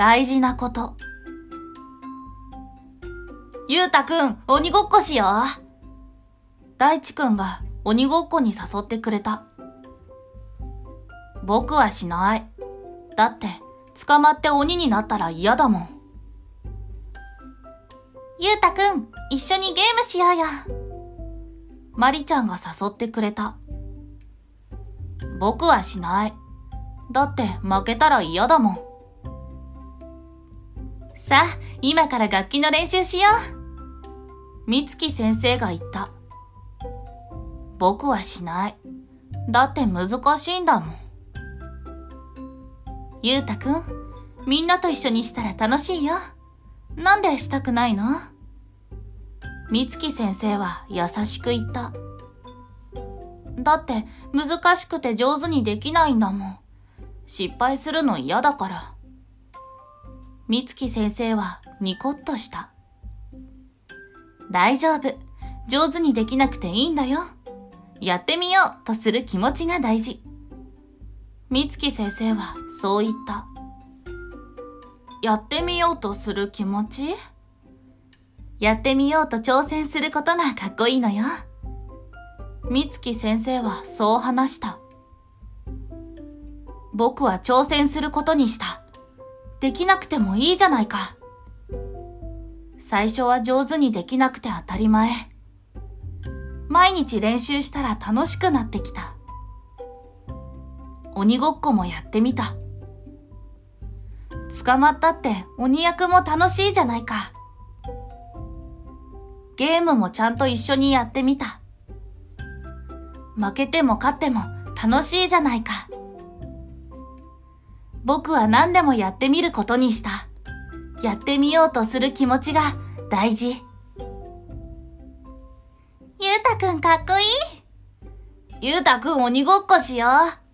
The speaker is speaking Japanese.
大事なこと。ゆうたくん、鬼ごっこしよう。大地くんが鬼ごっこに誘ってくれた。僕はしない。だって、捕まって鬼になったら嫌だもん。ゆうたくん、一緒にゲームしようよ。まりちゃんが誘ってくれた。僕はしない。だって負けたら嫌だもん。さあ、今から楽器の練習しよう。みつき先生が言った。僕はしない。だって難しいんだもん。ゆうたくん、みんなと一緒にしたら楽しいよ。なんでしたくないの？みつき先生は優しく言った。だって難しくて上手にできないんだもん。失敗するの嫌だから。みつき先生はニコッとした。大丈夫。上手にできなくていいんだよ。やってみようとする気持ちが大事。みつき先生はそう言った。やってみようとする気持ち？やってみようと挑戦することがかっこいいのよ。みつき先生はそう話した。僕は挑戦することにした。できなくてもいいじゃないか。最初は上手にできなくて当たり前。毎日練習したら楽しくなってきた。鬼ごっこもやってみた。捕まったって鬼役も楽しいじゃないか。ゲームもちゃんと一緒にやってみた。負けても勝っても楽しいじゃないか。僕は何でもやってみることにした。やってみようとする気持ちが大事。ゆうたくんかっこいい。ゆうたくん鬼ごっこしよう。